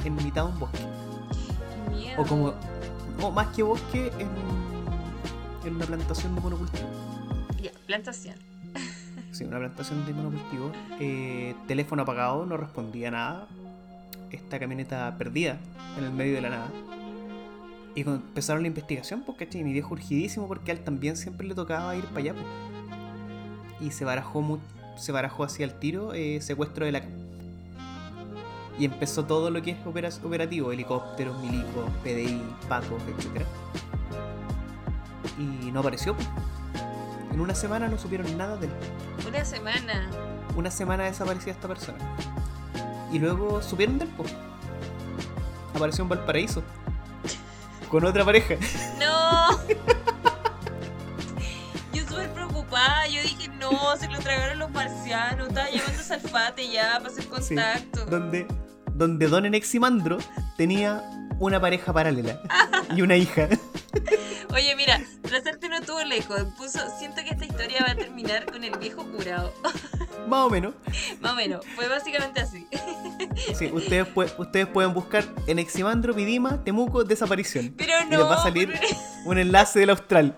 en mitad de un bosque. Qué miedo. O como, o más que bosque, en, en una plantación de monocultivo. Ya, plantación. Sí, una plantación de monocultivo. Eh, teléfono apagado, no respondía nada. Esta camioneta perdida en el medio de la nada. Y empezaron la investigación, pues cachai, mi viejo urgidísimo porque a él también siempre le tocaba ir para allá. pues. Y se barajó mu- se barajó así al tiro eh, secuestro de la. Y empezó todo lo que es opera- operativo, helicópteros, milicos, PDI, pacos, etc. Y no apareció. En una semana no supieron nada de él Una semana. una semana desaparecida esta persona. Y luego supieron del po. Apareció en Valparaíso. Con otra pareja. ¡No! Yo súper preocupada. Yo dije, no, se lo tragaron los marcianos. Estaba llamando a Salfate ya para hacer Sí, contacto. donde, donde Don Eneximandro tenía una pareja paralela. Y una hija. Oye, mira, Trazarte no estuvo lejos. Puso, siento que esta historia va a terminar con el viejo curado. Más o menos. Más o menos. Fue básicamente así. Sí, ustedes, pue- ustedes pueden buscar Eneximandro, Pidima, Temuco, desaparición. Pero Y no. les va a salir pero- un enlace del Austral.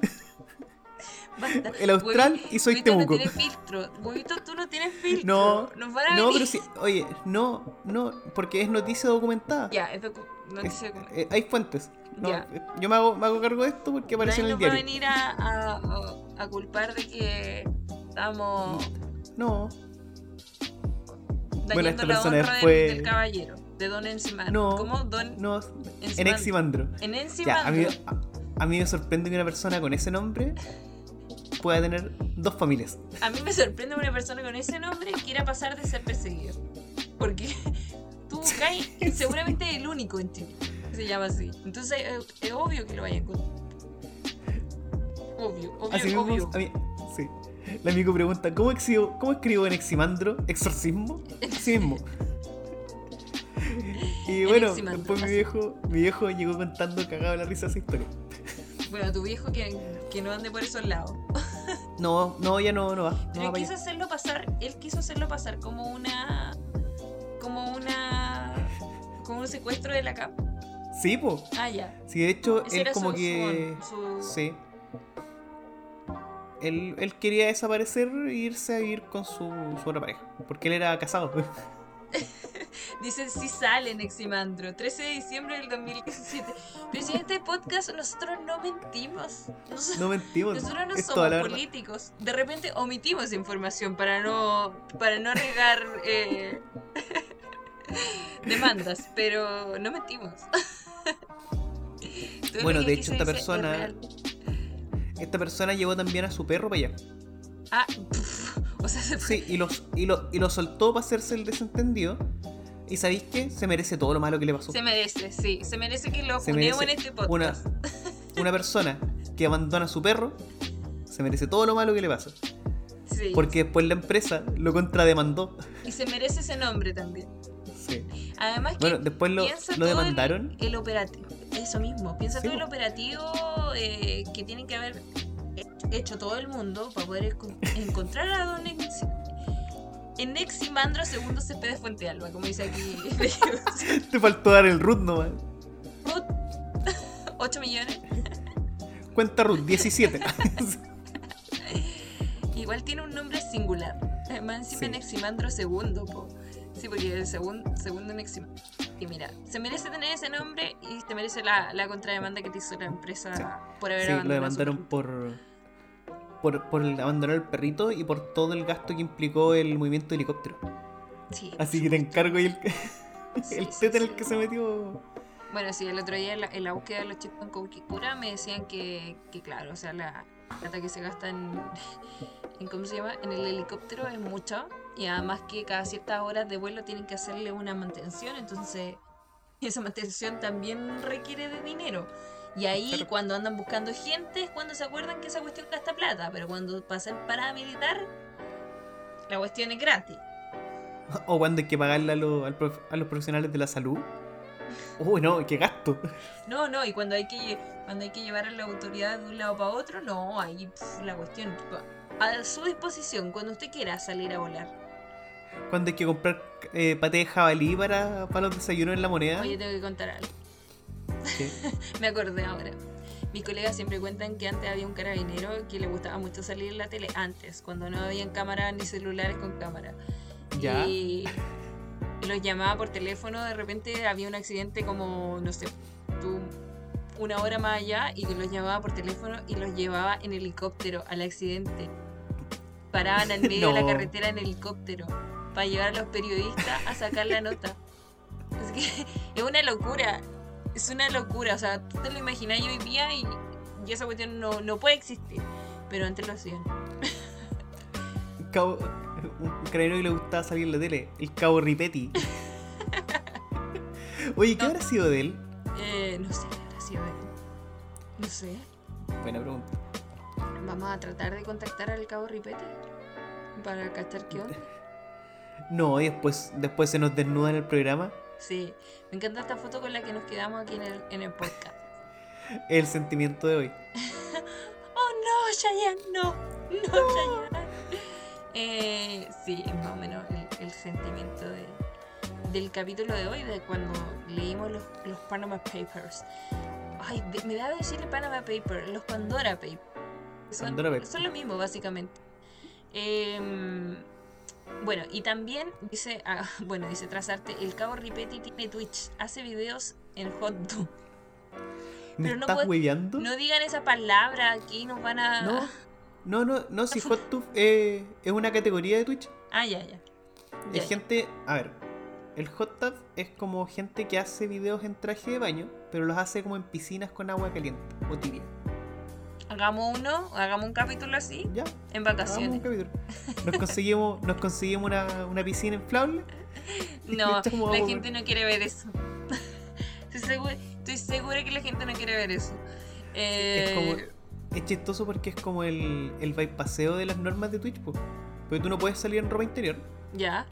Basta. El Austral y soy Temuco. no tiene filtro. Huevito, tú no tienes filtro. No, Nos van a No, venir. pero sí. Oye, no, no, porque es noticia documentada. Ya, es docu- noticia como- eh, hay fuentes. No, Yo me hago, me hago cargo de esto porque apareció en el nos va a diario. venir a, a- a- a culpar de que estamos No, Bueno, esta la persona honra del- fue- del, caballero, de Don Encimandro. No, ¿Cómo? Don no. Encimandro. Eneximandro. En Ya, a mí, a, a mí me sorprende que una persona con ese nombre pueda tener dos familias. A mí me sorprende que una persona con ese nombre quiera pasar de ser perseguido. Porque tú, Kai, seguramente es el único en Chile se llama así. Entonces eh, es obvio que lo vayan a encontrar. Obvio, obvio, Así obvio. a mí, sí. El amigo pregunta, ¿cómo escribo, cómo escribo Eneximandro? ¿Exorcismo? Así mismo. Y bueno, después mi viejo, mi viejo llegó contando cagado la risa esa historia. Bueno, tu viejo que, que no ande por esos lados. No, no, ya no, no va. No Pero va para quiso allá. hacerlo pasar, él quiso hacerlo pasar como una. como una. como un secuestro de la CAP. Sí, po. Ah, ya. Sí, de hecho, Ese él como su- que. su- Sí. Él, él quería desaparecer e irse a vivir con su, su otra pareja. Porque él era casado. Dice si sale Neximandro, 13 de diciembre del 2017. Pero si en este podcast nosotros no mentimos. Nos- No mentimos. nosotros no somos políticos. De repente omitimos información para no para no arriesgar eh, demandas, pero no mentimos. Bueno, que de hecho, esta persona-. Esta persona llevó también a su perro para allá. Ah, pf, o sea, se fue- Sí, y, los, y, lo, y lo soltó para hacerse el desentendido. ¿Y sabéis qué? Se merece todo lo malo que le pasó. se merece, sí. Se merece que lo Se funemos en este una, podcast. una persona que abandona a su perro se merece todo lo malo que le pasa. Sí. Porque después la empresa lo contrademandó. Y se merece ese nombre también. Sí. Además que Bueno, después lo, lo todo el- demandaron. El, operativo. Eso mismo. Piensa Sí, todo el operativo eh, que tienen que haber hecho todo el mundo para poder encontrar a Don Ex Eneximandro segundo Cepeda Fuente Alba, como dice aquí. Te faltó dar el root nomás. 8 millones. Cuenta root, 17. Igual tiene un nombre singular. Además, encima Sí. Eneximandro segundo, po. Sí, porque el segun- segundo Eneximandro. Y mira, se merece tener ese nombre y se merece la, la contrademanda que te hizo la empresa por haber Sí, lo abandonado su demandaron perrito. por, por, por el abandonar el perrito y por todo el gasto que implicó el movimiento de helicóptero. Sí, Así que te encargo y el, Sí, el sí, tete en sí. el que se metió. Bueno, sí, el otro día en la, en la búsqueda de los chicos en Coquicura me decían que, que claro, o sea, la plata que se gasta en, en, ¿cómo se llama? En el helicóptero es mucha y además que cada ciertas horas de vuelo tienen que hacerle una mantención, entonces esa mantención también requiere de dinero. Y ahí cuando andan buscando gente es cuando se acuerdan que esa cuestión gasta plata, pero cuando pasa el paramilitar, la cuestión es gratis. O cuando hay que pagarle a, lo- a los profesionales de la salud. Uy, no, qué gasto. No, no, y cuando hay que cuando hay que llevar a la autoridad de un lado para otro, no, ahí pf, la cuestión a su disposición cuando usted quiera salir a volar. Cuando hay que comprar eh, paté de jabalí para, para los desayunos en la moneda. Oye, tengo que contar algo. ¿Qué? Me acordé ahora. Mis colegas siempre cuentan que antes había un carabinero que le gustaba mucho salir en la tele antes, cuando no habían cámaras ni celulares con cámara. Ya. Y, los llamaba por teléfono, de repente había un accidente como, no sé, tú una hora más allá y los llamaba por teléfono y los llevaba en helicóptero al accidente. Paraban al medio de la carretera en helicóptero para llevar a los periodistas a sacar la nota. Es que es una locura, es una locura, o sea, tú te lo imaginas hoy día y, y esa cuestión no, no puede existir, pero antes lo hacían. Cabo- un carabinero que le gustaba salir en la tele. El cabo Ripetti. Oye, ¿qué No. habrá sido de él? Eh, no sé, ha sido de- No sé. Buena pregunta. Vamos a tratar de contactar al cabo Ripetti para cachar qué onda. No, y después, después se nos desnuda en el programa. Sí, me encanta esta foto con la que nos quedamos aquí en el, en el podcast. El sentimiento de hoy. ¡Oh no, Chayanne! ¡No! ¡No, Chayanne! Eh, sí, es más o menos el, el sentimiento de, del capítulo de hoy, de cuando leímos los, los Panama Papers. Ay, de- me da decirle Panama Papers, los Pandora Papers. Son, Pandora Papers. son lo mismo, básicamente. Em, bueno, y también dice, ah, bueno, dice Trazarte, el cabo Ripetti tiene Twitch, hace videos en HotTube. ¿Me Pero no estás puede- hueveando? No digan esa palabra, aquí nos van a... No, no, no, no, si HotTube eh, es una categoría de Twitch. Ah, ya, ya. Ya, Es gente, a ver, el hot tub es como gente que hace videos en traje de baño, pero los hace como en piscinas con agua caliente o tibia. Hagamos uno, hagamos un capítulo así, Ya, en vacaciones. un capítulo. Nos conseguimos, nos conseguimos una, una piscina inflable. No, Echamos la gente no quiere ver eso. Estoy segura, estoy segura que la gente no quiere ver eso. Es Eh, como. Es chistoso porque es como el, el bypasseo de las normas de Twitch, po. Porque tú no puedes salir en ropa interior. Ya.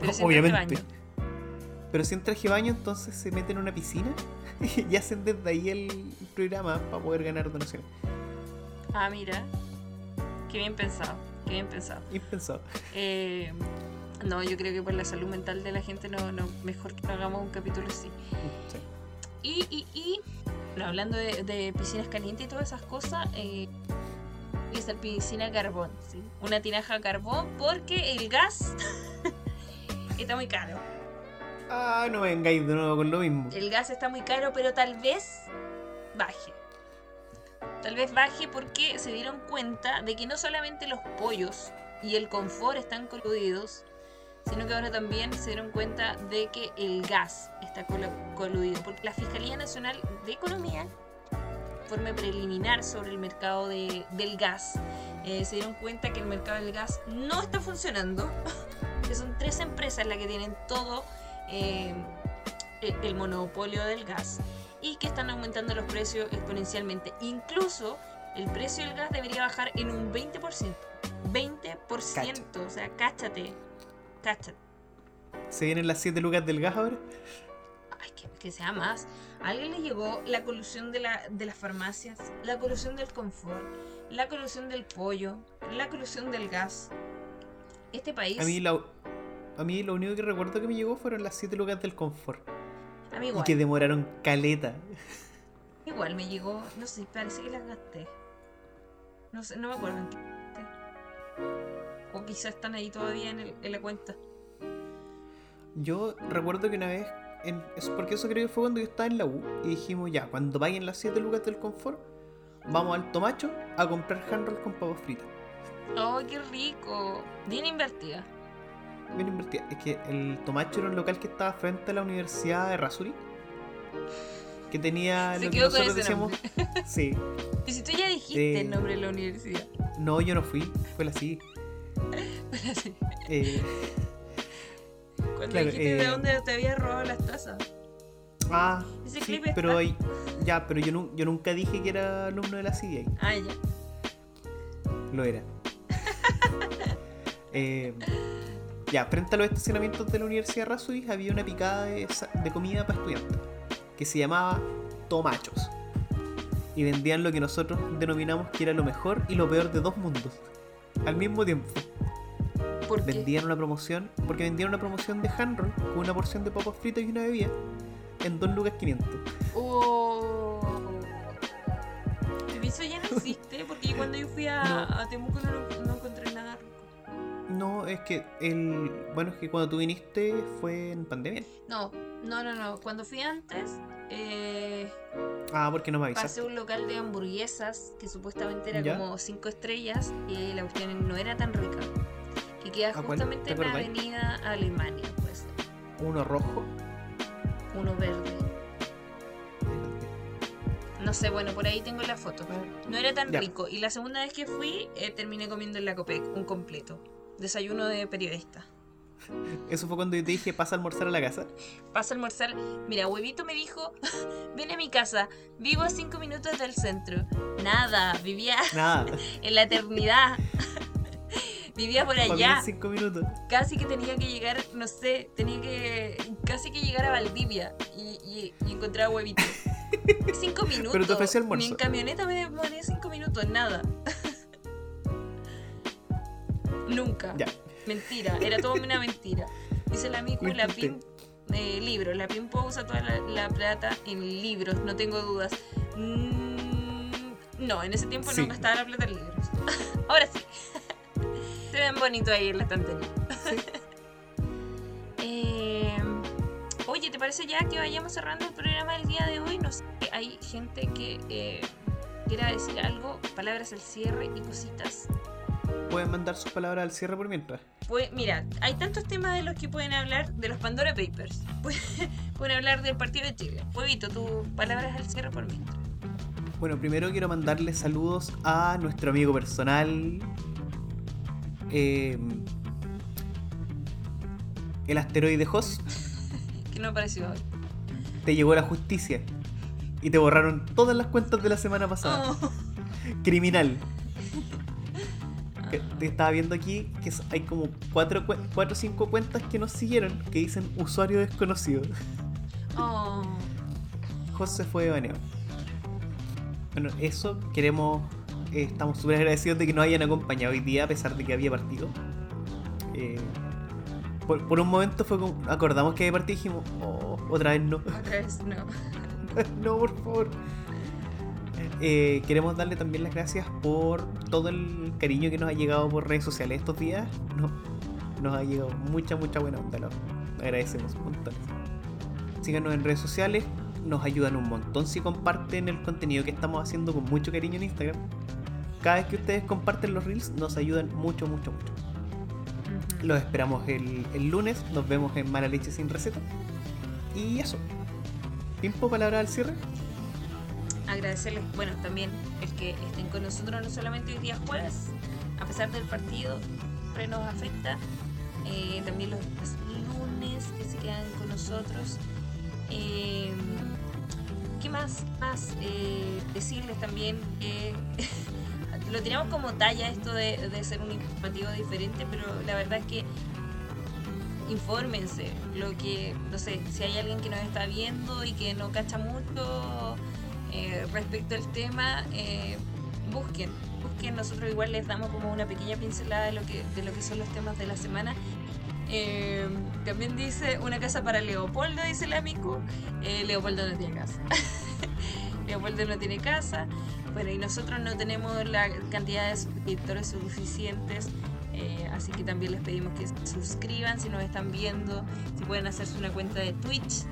Pero obviamente. baño. Pero si en traje baño, entonces se meten en una piscina y hacen desde ahí el programa para poder ganar donaciones. Ah, mira. Qué bien pensado, qué bien pensado. Impensado. Eh, no, yo creo que por la salud mental de la gente no, no mejor que no hagamos un capítulo así. Sí. Y, y, y bueno, hablando de, de piscinas calientes y todas esas cosas, eh, es la piscina a carbón, ¿sí? Una tinaja a carbón porque el gas está muy caro. Ah, no vengáis de nuevo con lo mismo. El gas está muy caro, pero tal vez baje. Tal vez baje porque se dieron cuenta de que no solamente los pollos y el confort están coludidos, sino que ahora también se dieron cuenta de que el gas está coludido. Porque la Fiscalía Nacional de Economía, informe preliminar sobre el mercado de- del gas, eh, se dieron cuenta que el mercado del gas no está funcionando, que son tres empresas las que tienen todo eh, el, monopolio del gas y que están aumentando los precios exponencialmente. Incluso el precio del gas debería bajar en un 20%. 20%, o sea, cáchate, cáchate. ¿Se vienen las 7 lucas del gas ahora? Ay, que, que sea más. ¿A alguien le llegó la colusión de, la, de las farmacias? La colusión del confort, la colusión del pollo, la colusión del gas. Este país, A mí, la, a mí lo único que recuerdo que me llegó fueron las 7 lucas del confort. a mí Y igual, que demoraron caleta. igual me llegó, no sé, parece que las gasté. No sé, no me acuerdo en qué gasté. O quizás están ahí todavía en, el- en la cuenta. Yo recuerdo que una vez, en, porque eso creo que fue cuando yo estaba en la U, y dijimos ya, cuando paguen las 7 lucas del confort, vamos al Tomacho a comprar handroll con papas fritas. ¡Oh, qué rico! Bien invertida. Bien invertida. Es que el Tomacho era un local que estaba frente a la Universidad de Rasuri. Que tenía Se lo que quedó con nosotros decíamos. Sí. Y si tú ya dijiste Eh, el nombre de la universidad. No, yo no fui. Fue la sí. Eh, Cuando Claro, dijiste de eh, dónde te había robado las tazas. ah, Ese sí, clip pero ahí- ya, pero yo, yo nunca dije que era alumno de la CDA. Ah, ya. Lo era. Eh, ya, frente a los estacionamientos de la Universidad de Rasuri había una picada de, comida para estudiantes que se llamaba Tomachos. Y vendían lo que nosotros denominamos que era lo mejor y lo peor de dos mundos. Al mismo tiempo. ¿Por qué? Vendían una promoción, porque vendían una promoción de handroll con una porción de papas fritas y una bebida en 2 lucas 500. Oh. Eso ya no existe, porque cuando yo fui a, No. a Temuco no, rico. No, es que el. Bueno, es que cuando tú viniste fue en pandemia. No, no, no, no. Cuando fui antes, eh, Ah, porque no me avisaste. pasé a un local de hamburguesas que supuestamente era ¿Ya? como 5 estrellas y la cuestión no era tan rica. Que queda ¿A cuál? justamente ¿Te en la avenida Alemania, pues. Uno rojo. Uno verde. No sé, bueno, por ahí tengo la foto. No era tan Ya. rico. Y la segunda vez que fui, eh, terminé comiendo en la Copec, un completo. Desayuno de periodista. Eso fue cuando yo te dije pasa a almorzar a la casa. Pasa a almorzar. Mira, huevito me dijo, ven a mi casa, vivo a cinco minutos del centro. Nada, vivía Nada. en la eternidad. vivía por allá. cinco minutos. Casi que tenía que llegar, no sé, tenía que casi que llegar a Valdivia y, y, y encontrar a huevito. Cinco minutos. Pero te ofreció almuerzo. Ni en camioneta me demoré cinco minutos, nada. Nunca. Ya. Mentira, era todo una mentira. Dice la Miku, Lo la. PIM, eh, libros. La PIM usa toda la, la plata en libros, no tengo dudas. Mm, no, en ese tiempo Sí. no gastaba la plata en libros. Ahora sí. Se ven bonitos ahí en la estantería. Eh, oye, ¿te parece ya que vayamos cerrando el programa del día de hoy? No sé, hay gente que eh, quiera decir algo, palabras al cierre y cositas. Pueden mandar sus palabras al cierre por mientras. Pues, mira, hay tantos temas de los que pueden hablar, de los Pandora Papers. Pueden, hablar del partido de Chile. Puebito, tus palabras al cierre por mientras. Bueno, primero quiero mandarle saludos a nuestro amigo personal. eh, el asteroide Hoss. Que no apareció hoy. Te llegó la justicia. Y te borraron todas las cuentas de la semana pasada. Oh. Criminal. Que te estaba viendo aquí que hay como 4 o 5 cuentas que nos siguieron que dicen usuario desconocido. Oh. José fue baneado. Bueno, eso queremos. eh, estamos súper agradecidos de que nos hayan acompañado hoy día a pesar de que había partido. Eh, por, por un momento fue como. Acordamos que había partido y dijimos, oh, otra vez no. Otra vez no. no, por favor. Eh, queremos darle también las gracias por todo el cariño que nos ha llegado por redes sociales estos días. No, nos ha llegado mucha, mucha buena onda. Lo agradecemos un montón. Síganos en redes sociales. Nos ayudan un montón si comparten el contenido que estamos haciendo con mucho cariño en Instagram. Cada vez que ustedes comparten los reels nos ayudan mucho, mucho, mucho. Los esperamos el, el lunes. Nos vemos en Mala Leche Sin Receta. Y eso. ¿Tiempo palabra al cierre? Agradecerles, bueno, también el que estén con nosotros no solamente hoy día jueves, a pesar del partido, siempre nos afecta. Eh, también los, lunes que se quedan con nosotros. Eh, ¿Qué más, más eh, decirles también? lo tiramos como talla esto de, de, ser un informativo diferente, pero la verdad es que infórmense. Lo que, no sé, si hay alguien que nos está viendo y que no cacha mucho eh, respecto al tema, eh, busquen, busquen. Nosotros igual les damos como una pequeña pincelada de lo que, de lo que son los temas de la semana. Eh, también dice una casa para Leopoldo, dice el amigo. Leopoldo no tiene casa. Leopoldo no tiene casa. Bueno, y nosotros no tenemos la cantidad de suscriptores suficientes. así que también les pedimos que suscriban si nos están viendo. Si pueden hacerse una cuenta de Twitch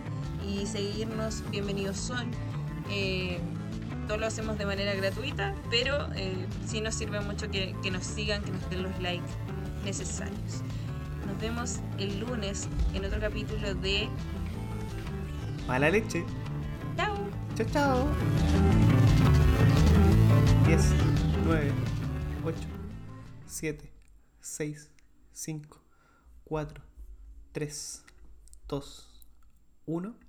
y seguirnos, bienvenidos son. Eh, todo lo hacemos de manera gratuita, pero eh, sí nos sirve mucho que, que, nos sigan, que nos den los likes necesarios. Nos vemos el lunes en otro capítulo de Mala leche. Chao. Chao, chao. 10, 9, 8, 7, 6, 5, 4, 3, 2, 1.